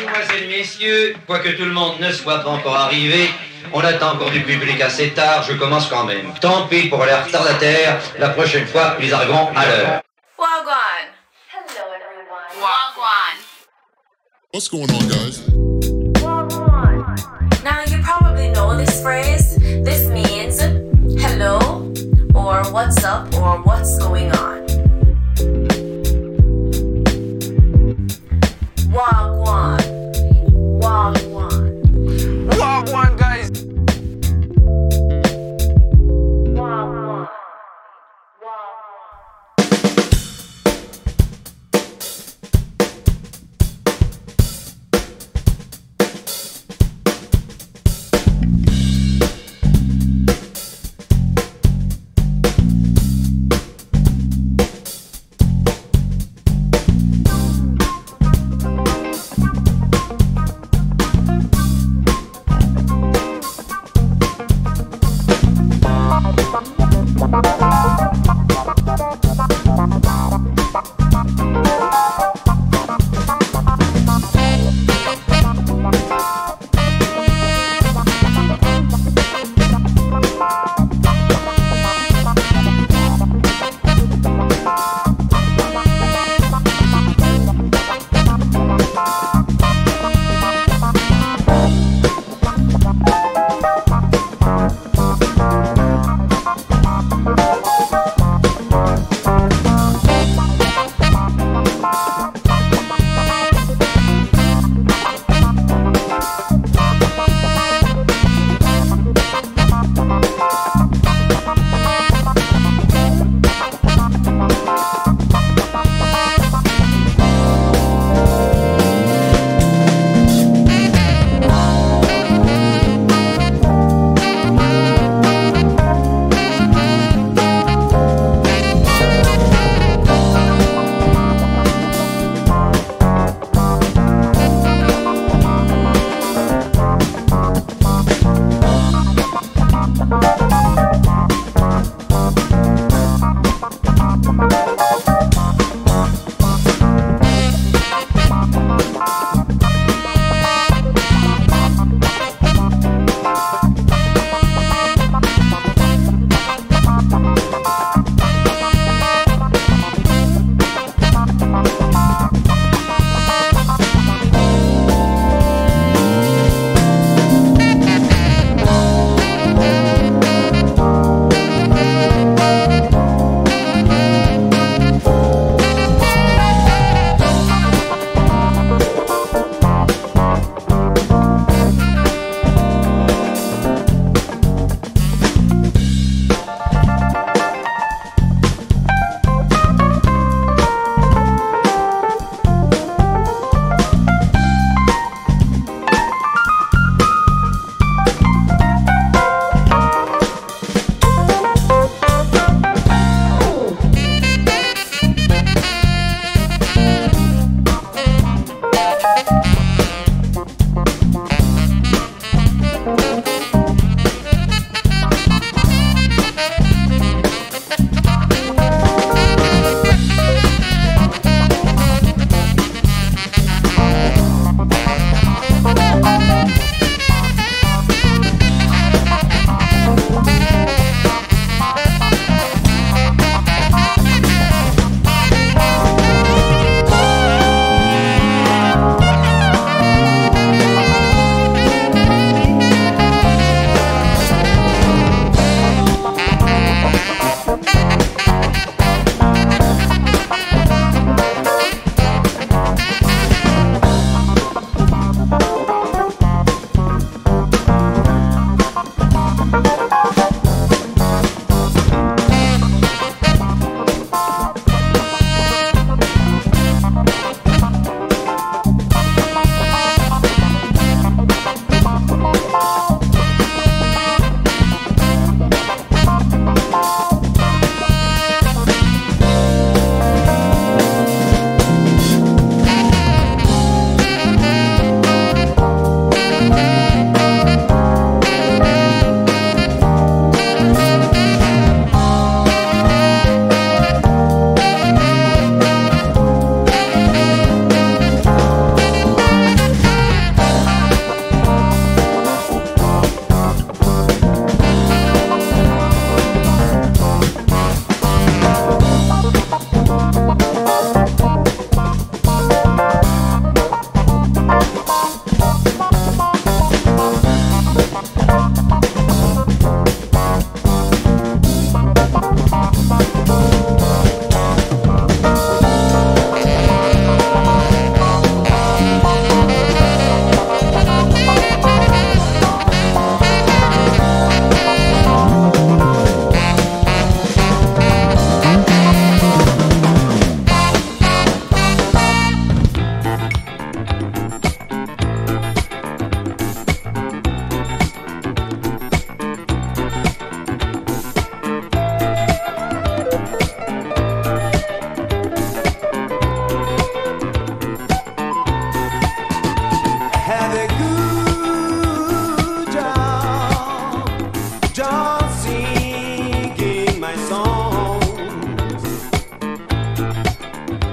Mesdemoiselles, Messieurs, quoique tout le monde ne soit pas encore arrivé, on attend encore du public assez tard, je commence quand même. Tant pis pour les retardataires, la prochaine fois, ils arriveront à l'heure. Wagwan. Hello, everyone. Wagwan. What's going on, guys? Now you probably know this phrase. This means hello, or what's up, or what's going on. Wagwan. Oh.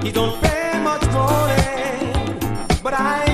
He don't pay much money, eh? but I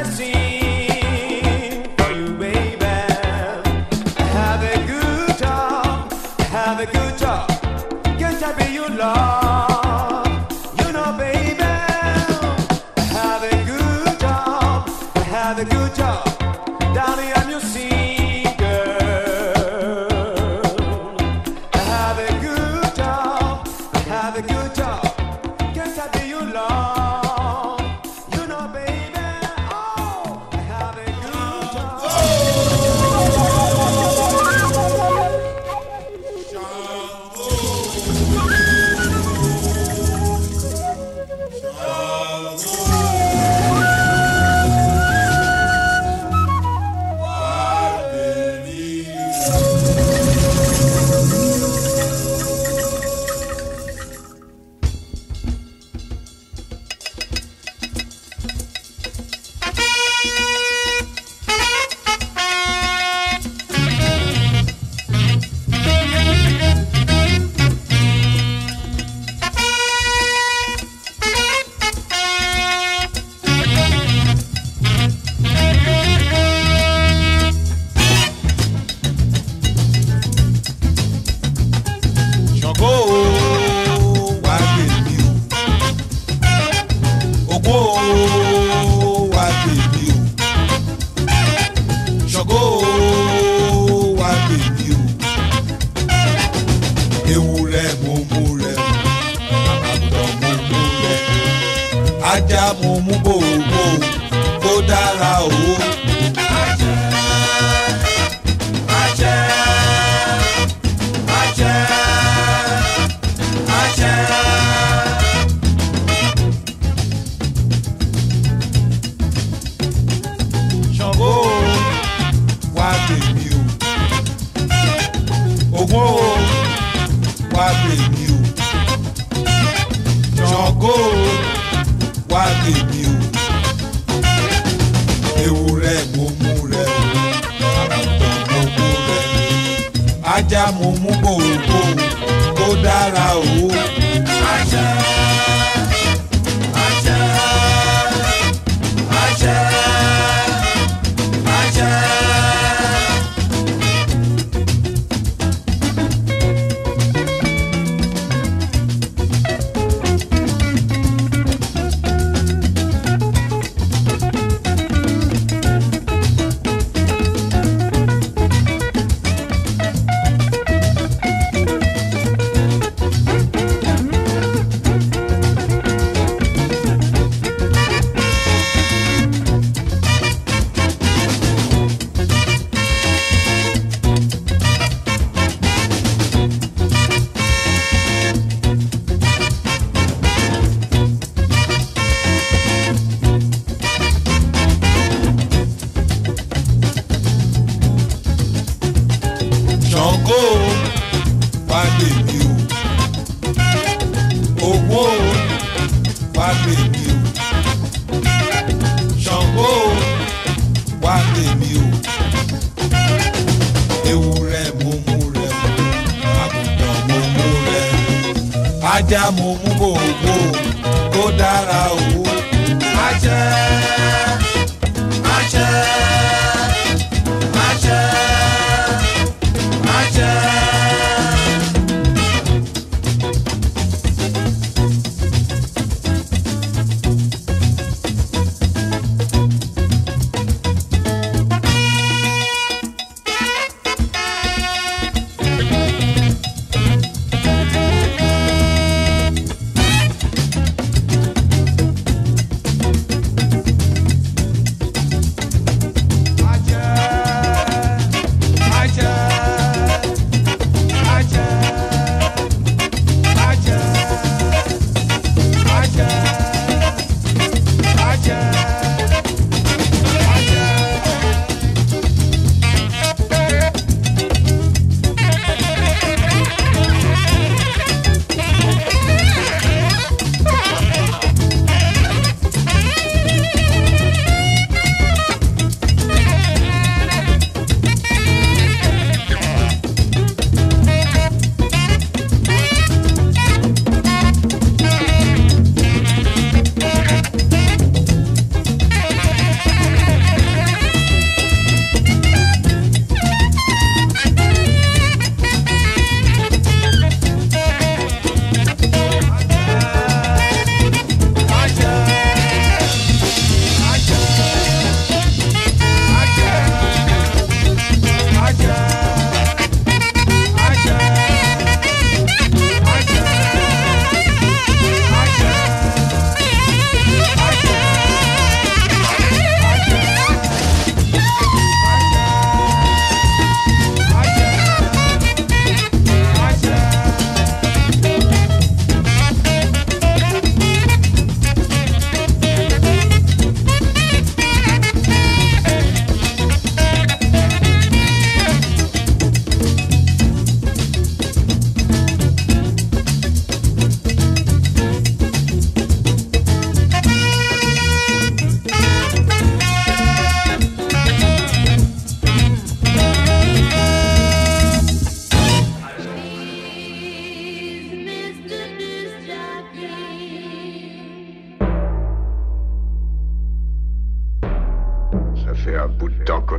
I see.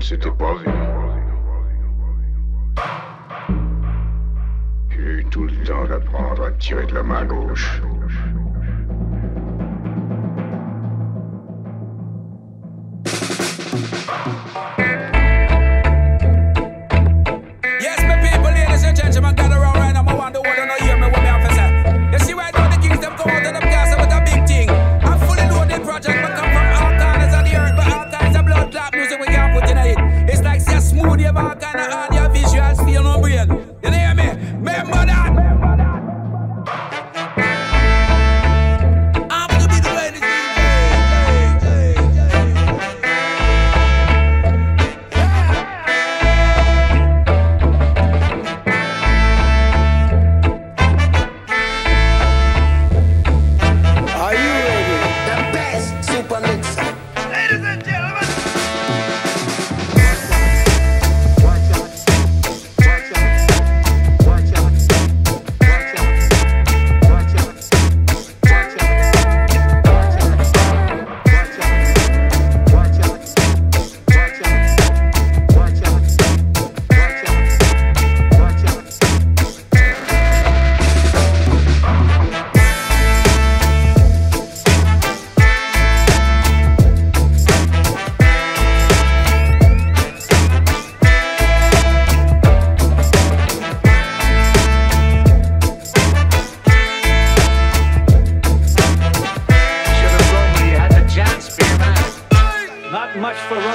on s'était pas vu. J'ai eu tout le temps d'apprendre à tirer de la main gauche.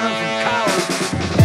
thousand cowards.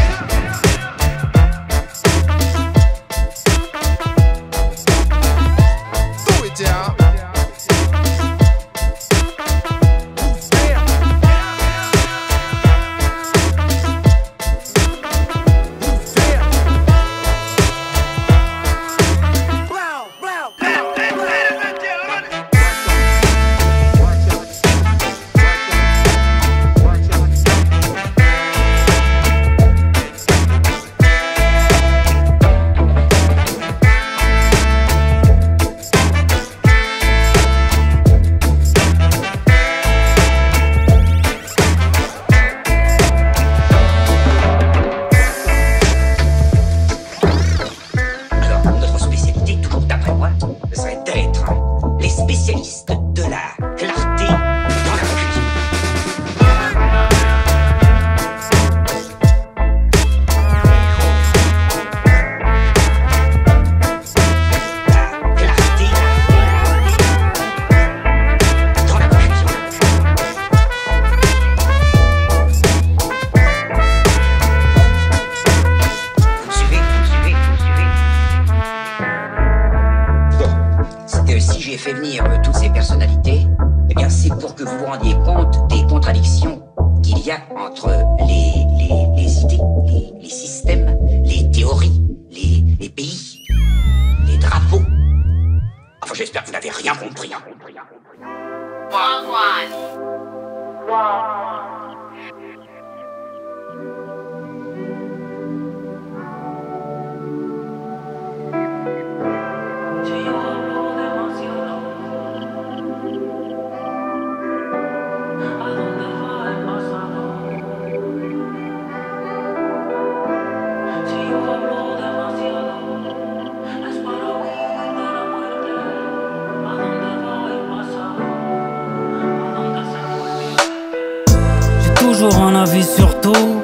Toujours un avis sur tout.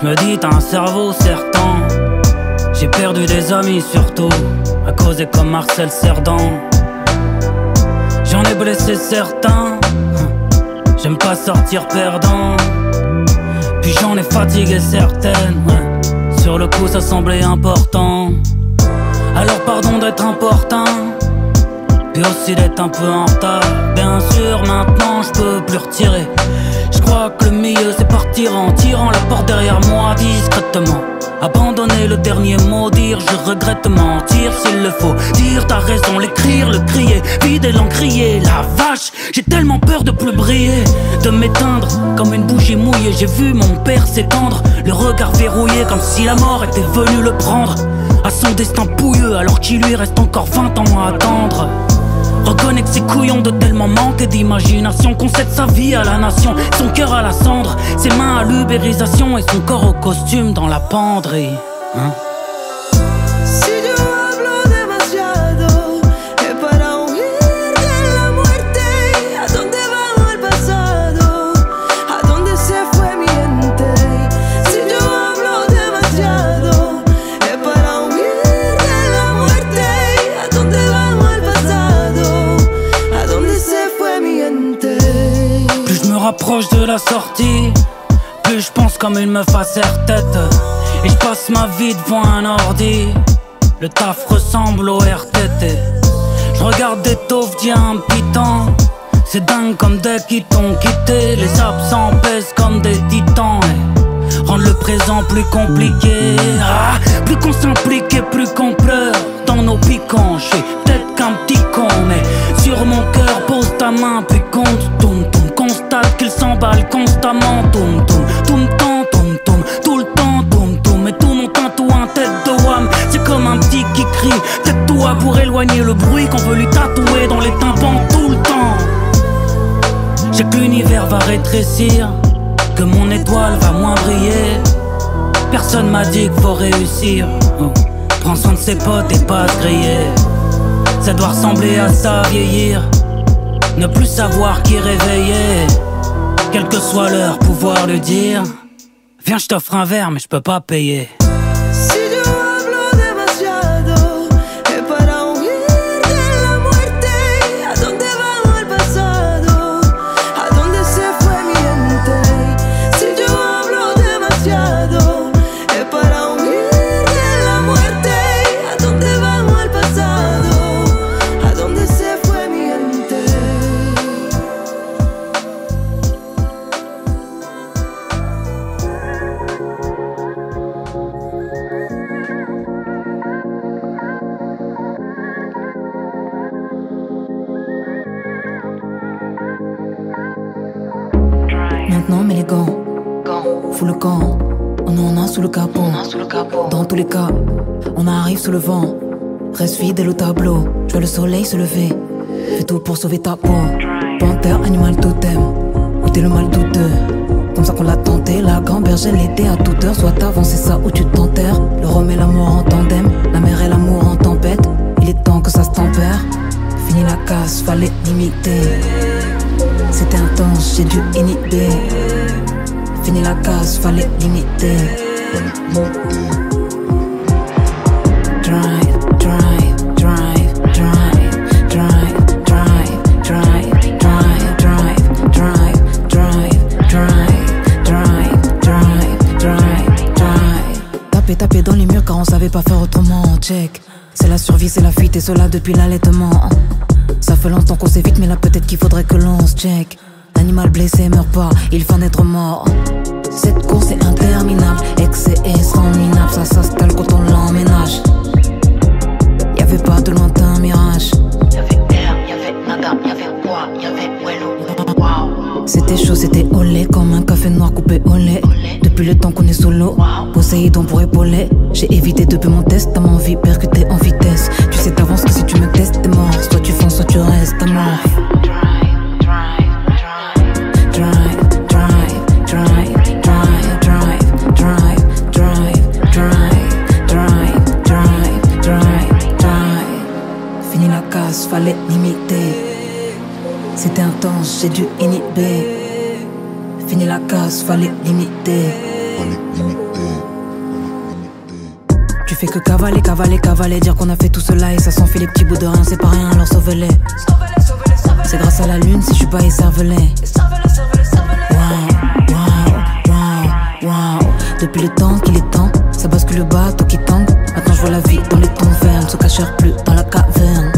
Je me dis, t'as un cerveau certain. J'ai perdu des amis surtout, à causer comme Marcel Cerdan. J'en ai blessé certains. J'aime pas sortir perdant. Puis j'en ai fatigué certaines. Sur le coup, ça semblait important. Alors pardon d'être important. Puis aussi d'être un peu en retard. Bien sûr, maintenant je peux plus retirer. Je crois que le mieux en tirant la porte derrière moi discrètement. Abandonner le dernier mot, dire je regrette mentir s'il le faut. Dire t'as raison, l'écrire, le crier, vider l'encrier. La vache, j'ai tellement peur de plus briller, de m'éteindre comme une bougie mouillée. J'ai vu mon père s'étendre, le regard verrouillé comme si la mort était venue le prendre. À son destin pouilleux alors qu'il lui reste encore 20 ans à attendre. Reconnais que ces couillons de tellement manquer d'imagination. Concède sa vie à la nation, son cœur à la cendre. Ses mains à l'ubérisation et son corps au costume dans la penderie. Hein? Plus je pense comme une meuf à serre-tête. Et je passe ma vie devant un ordi. Le taf ressemble au RTT Je regarde des taufs d'il C'est dingue comme dès qu'ils t'ont quitté. Les absents pèsent comme des titans. Et le présent plus compliqué. Ah, Plus qu'on s'implique et plus qu'on pleure. Dans nos piquants, Pour éloigner le bruit qu'on veut lui tatouer dans les tympans tout le temps j'ai que l'univers va rétrécir, que mon étoile va moins briller. Personne m'a dit qu'il faut réussir. Oh. Prends soin de ses potes et pas se griller. Ça doit ressembler à ça, vieillir. Ne plus savoir qui réveiller. Quelle que soit l'heure, pouvoir le dire. Viens, je t'offre un verre, mais je peux pas payer. Le vent. Reste fidèle au tableau. Je vois le soleil se lever. Fais tout pour sauver ta peau. Panthère, animal totem. Ou t'es le mal douteux? Comme ça qu'on l'a tenté, la gamberge elle était à toute heure. Soit avancé ça ou tu t'enterres. Le rhum et l'amour en tandem, la mer et l'amour en tempête. Il est temps que ça se tempère. Fini la casse, fallait limiter. C'était intense, j'ai dû inhiber. Fini la casse, fallait limiter. Savait pas faire autrement. Check. C'est la survie, c'est la fuite et cela depuis l'allaitement. Ça fait longtemps qu'on s'évite, mais là peut-être qu'il faudrait que l'on se check. L'animal blessé meurt pas, il faut en être mort. Cette course est interminable, excès et sans minable, ça s'installe quand on l'emménage. Y'avait pas de lointain mirage. Y'avait air, y'avait nada, y'avait quoi, y'avait. C'était chaud, c'était au lait comme un café noir coupé au lait. Depuis le temps qu'on est sous l'eau, pour épauler. J'ai évité depuis mon test, t'as m'envie percutée en vitesse. Tu sais d'avance que si tu me testes, t'es mort. Soit tu fonces, soit tu restes, t'es mort. Fallait limite c'était intense, j'ai dû inhiber. Fini la casse, fallait limiter. Tu fais que cavaler, cavaler, cavaler, dire qu'on a fait tout cela et ça s'en fait les petits bouts de rien, c'est pas rien, alors sauve-les. C'est grâce à la lune si je suis pas écervelé. Wow, wow, wow, wow. Depuis le temps qu'il est temps, ça bascule le bateau qui tangue. Maintenant je vois la vie dans les ne se cachèrent plus dans la caverne.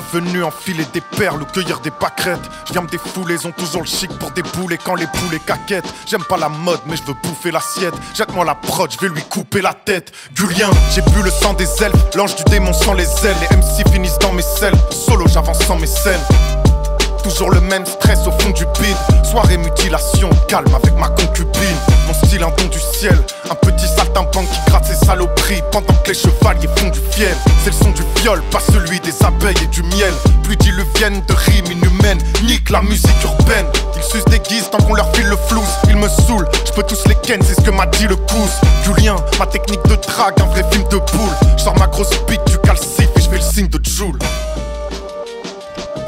Venu enfiler des perles ou cueillir des pâquerettes. Je viens me défouler, ils ont toujours le chic pour débouler quand les poulets caquettent. J'aime pas la mode, mais je veux bouffer l'assiette. Jette-moi la prod, je vais lui couper la tête. Gulien, j'ai bu le sang des elfes, l'ange du démon sans les ailes. Les MC finissent dans mes selles, solo j'avance sans mes scènes. Toujours le même stress au fond du bide. Soirée mutilation, calme avec ma concubine. Mon style un don du ciel. Un petit saltimbanque qui gratte ses saloperies pendant que les chevaliers font du fiel. C'est le son du viol, pas celui des abeilles et du miel. Plus diluvienne de rimes inhumaines. Nique la musique urbaine. Ils s'usent des guises tant qu'on leur file le flouze. Ils me saoulent, je peux tous les ken, c'est ce que m'a dit le pouce. Julien, ma technique de drague, un vrai film de boule. Sors ma grosse bite du calcif et je fais le signe de Joule.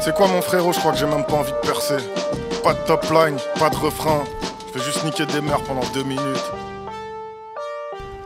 C'est quoi mon frérot, je crois que j'ai même pas envie de percer. Pas de top line, pas de refrain. Je vais juste niquer des mères pendant deux minutes.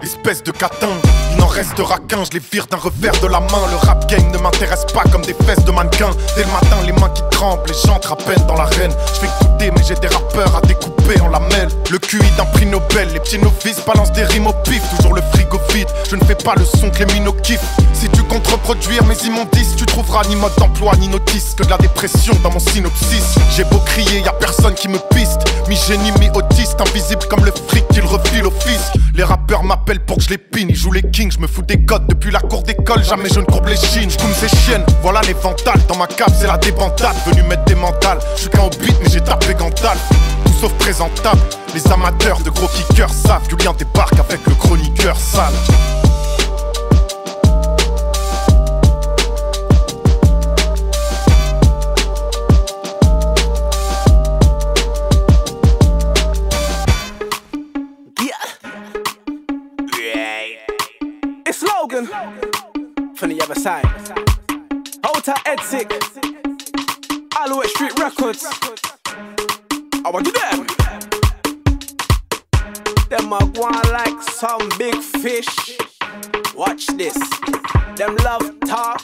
Espèce de catin, il n'en restera qu'un, je les vire d'un revers de la main. Le rap game ne m'intéresse pas comme des fesses de mannequin. Dès le matin, les mains qui tremblent, les gens à peine dans l'arène. Je fais goûter, mais j'ai des rappeurs à découper en lamelles. Le QI d'un prix Nobel, les petits novices balancent des rimes au pif. Toujours le frigo vide, je ne fais pas le son que les minots kiffent. Si tu comptes reproduire mes immondices, tu trouveras ni mode d'emploi ni notice que de la dépression dans mon synopsis. J'ai beau crier, y a personne qui me piste. Mi-génie, mi-autiste, invisible comme le fric qu'il refile au fisc. Les rappeurs m'appellent pour que je les pine, ils jouent les kings, je me fous des codes depuis la cour d'école, jamais je ne courbe les chines. Je ces chiennes, voilà les ventales, dans ma cave c'est la débandade, venu mettre des mentales. Je suis qu'un hobbit, mais j'ai tapé Gandalf. Tout sauf présentable, les amateurs de gros kickers savent. Julien débarque avec le chroniqueur sale. From the other side. Outer Edsik, Alouette Street Records. I want you them. Them are going like some big fish. Watch this. Them love talk.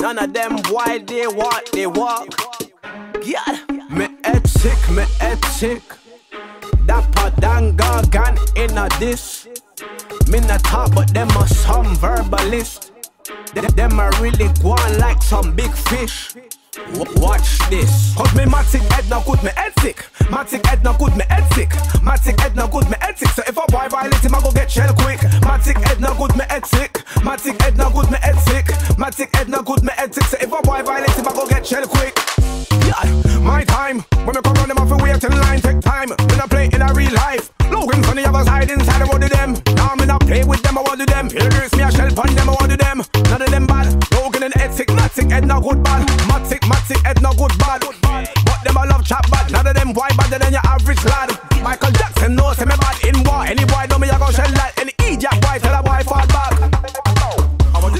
None of them why they walk, they walk. Yeah. Me etik, me etik. Dapper dan gargan in a this. Me not talk, but them are some verbalist. Them, them are really going like some big fish. Watch this. Cause me matic head no good, me head sick. Matic head no good, me head sick. Matic head no good, me sick. So if a boy violate him, I go get shell quick. Matic head no good, me head sick. Matic head no good, me head sick. Matic head no good, me sick. So if a boy violate him, I go get shell quick. Yeah, my time. When me come round them, I feel wait in line, take time. When I play in a real life. Logan from the other side, inside, want to them. Now play with them, I want to them. Here this me, I shell pun them, I want to them. None of them bad. Logan and Edsik, Matic, head no good bad. Matic, Matic, head no good bad. But them I love chat bad. None of them why better than your average lad. Michael Jackson knows him bad in war. Any boy know me, I go shell like any idiot boy tell a boy fall back.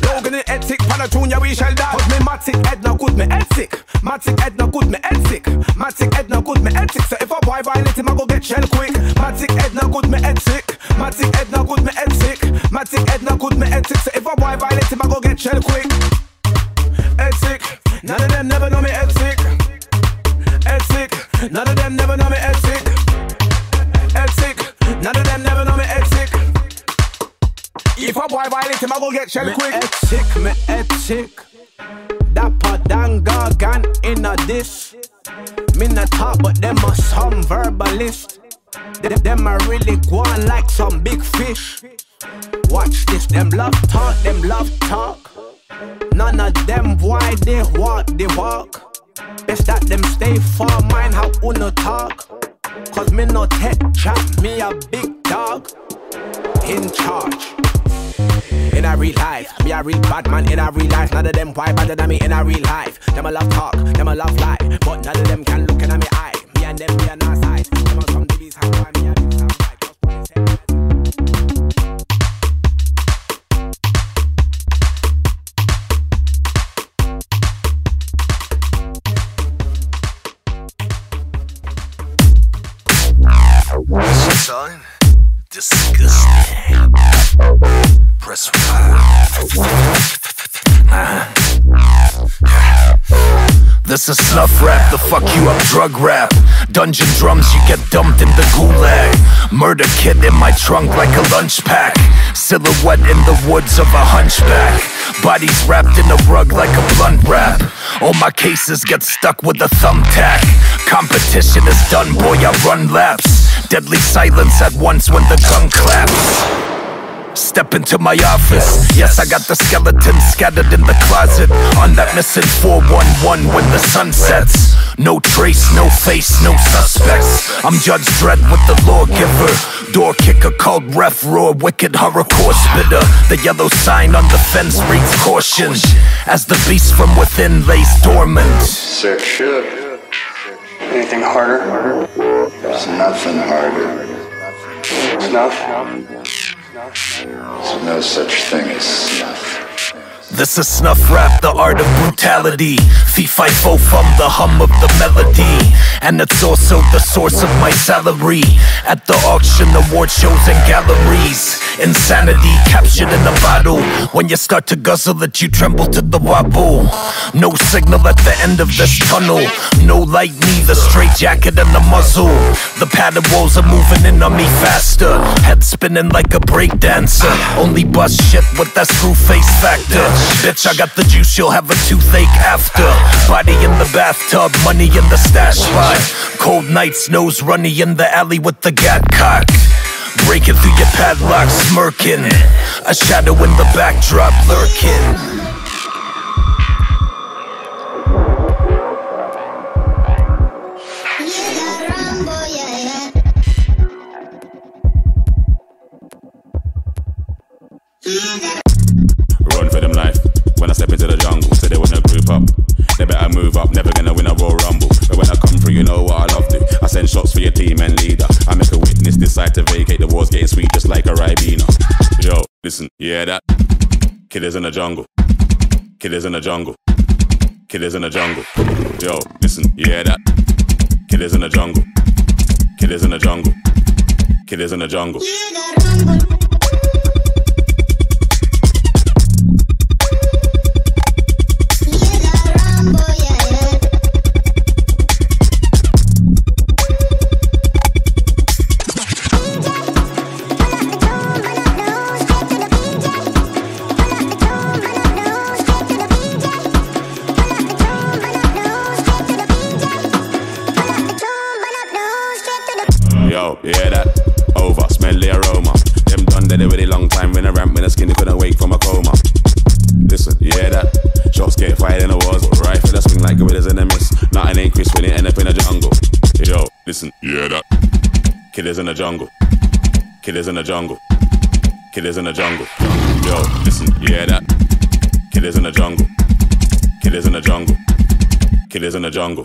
Logan and Edsik, Panatune, yeah, we shell that. Cause me Matic, head no good, me Edsik. Matic, head no good, me Edsik. Matic, head no good, me Edsik. So if a boy violate him, I go get shell quick. Matic, head no good, me Edsik. Matic, head no good, me. Matic, head no good, me Edsik. So if a boy violate him, I go get shell quick. Edsik, none of them never know me Edsik. Edsik, none of them never know me Edsik. Edsik, none of them never know me Edsik. If a boy violate him, I go get shell quick. Me me Edsik. Dapper dan gargan in a this. Me not talk, but them are some verbalist. Them, them are really going like some big fish. Watch this, them love talk, them love talk. None of them why they walk, they walk. Best that them stay far, mind how uno talk. Cause me no tech chat, me a big dog in charge. In a real life, me a real bad man in a real life. None of them why better than me in a real life. Them a love talk, them a love lie, but none of them can look in me eye. Me and them be on our side. Them a some babies why me a time. Disgusting. Press one. This is snuff rap, the fuck you up drug rap. Dungeon drums, you get dumped in the gulag. Murder kit in my trunk like a lunch pack. Silhouette in the woods of a hunchback. Bodies wrapped in a rug like a blunt wrap. All my cases get stuck with a thumbtack. Competition is done, boy, I run laps. Deadly silence at once when the gun claps. Step into my office. Yes, I got the skeletons scattered in the closet. On that missing 411 when the sun sets. No trace, no face, no suspects. I'm Judge Dredd with the lawgiver. Door kicker called ref roar, wicked horrorcore spitter. The yellow sign on the fence reads caution. As the beast from within lays dormant. Sick shit. Anything harder? There's nothing harder. Snuff? There's no such thing as snuff. This is snuff rap, the art of brutality. Fee fi fo fum, the hum of the melody. And it's also the source of my salary. At the auction, award shows, and galleries. Insanity captured in a bottle. When you start to guzzle it, you tremble to the wobble. No signal at the end of this tunnel. No light, neither straight jacket and the muzzle. The padded walls are moving in on me faster. Head spinning like a breakdancer. Only bust shit with that screw face factor. Bitch, I got the juice, you'll have a toothache after. Body in the bathtub, money in the stash spot. Cold nights, nose runny in the alley with the gat cock. Breaking through your padlock, smirking. A shadow in the backdrop lurking. Run for them life. When I step into the jungle, say they wanna group up. They better move up, never gonna win a Royal Rumble. But when I come through, you know what I love to. I send shots for your team and leader. I make a witness decide to vacate. The war's getting sweet just like a Ribena. Yo. listen, yeah that? Killers in the jungle. Killers in the jungle. Killers in the jungle. Yo, listen, yeah that? Killers in the jungle. Killers in the jungle. Killers in the jungle. Hear that? Over, smell the aroma. Them done dead already long time when I ramp when the skinny couldn't wake from a coma. Listen, hear that? Shots get fired in the wars, rifle a swing like gorillas in the mist. Nothing ain't crisp when it end up in the jungle. Yo, listen, hear that? Killers in the jungle. Killers in the jungle. Killers in the jungle. Yo, listen, hear that? Killers in the jungle. Killers in the jungle. Killers in the jungle.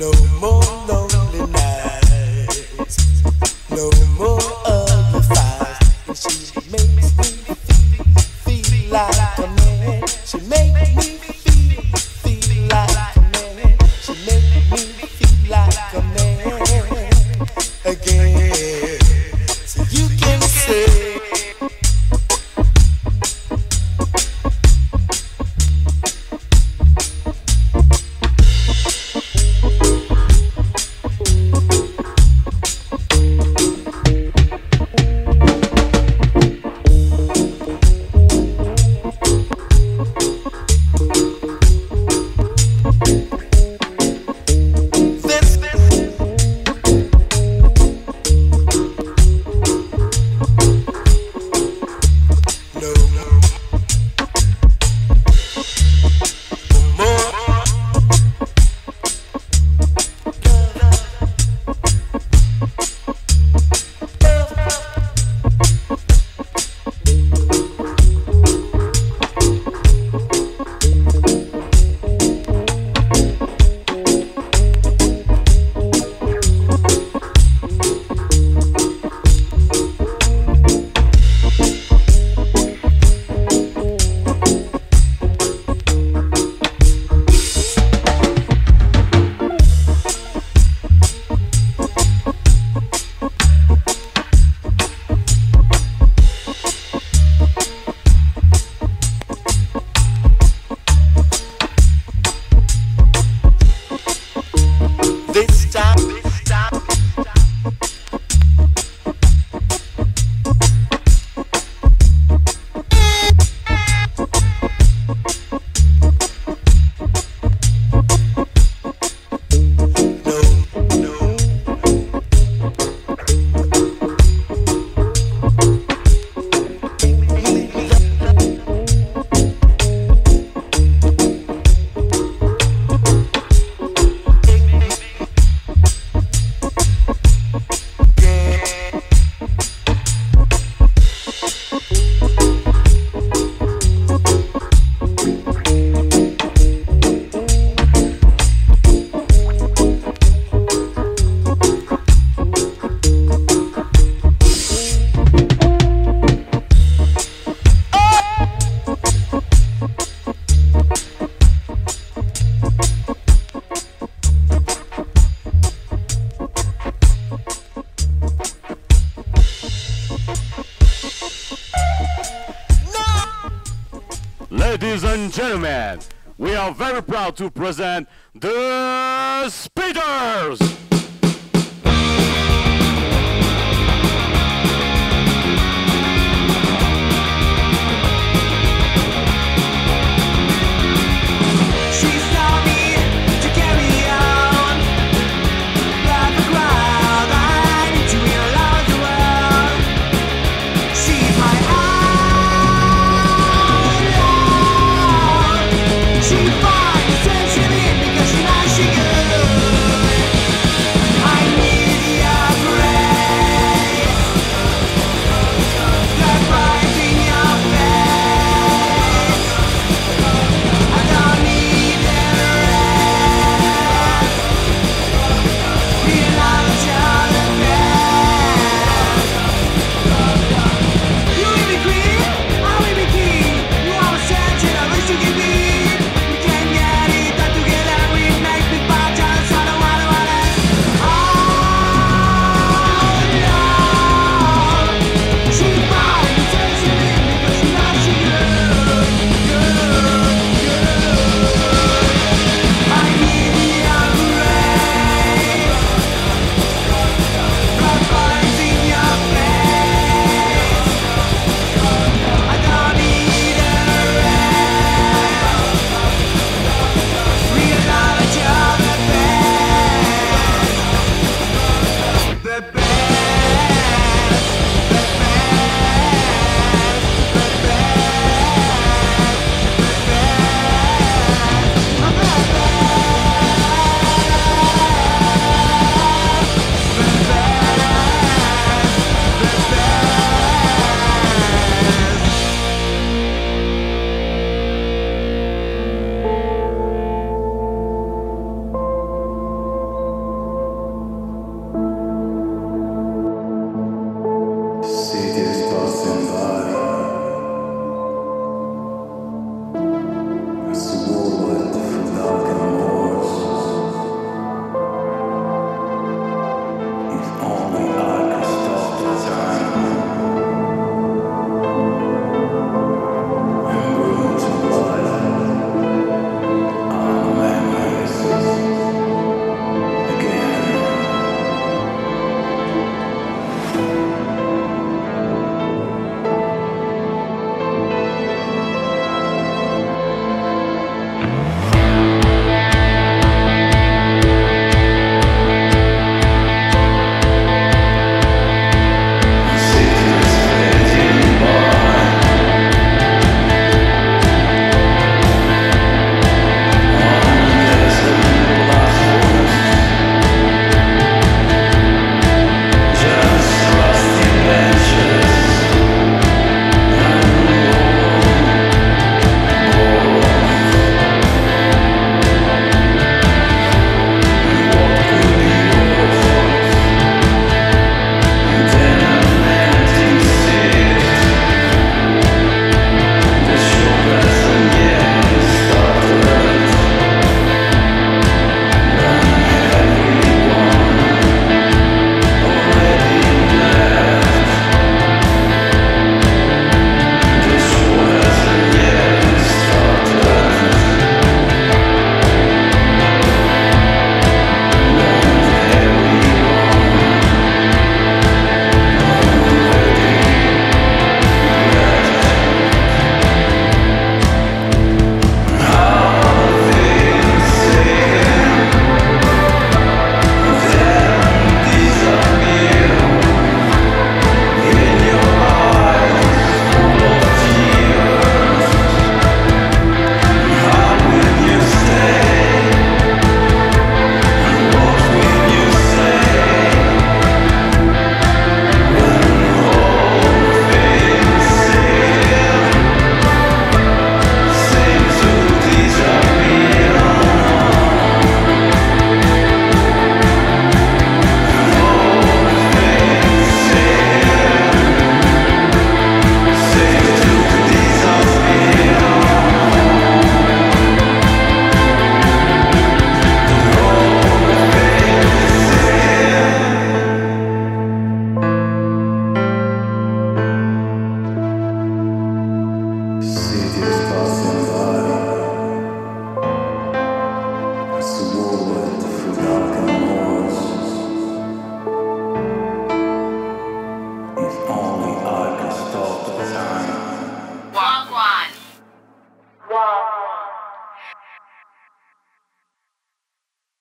No more lonely nights. No more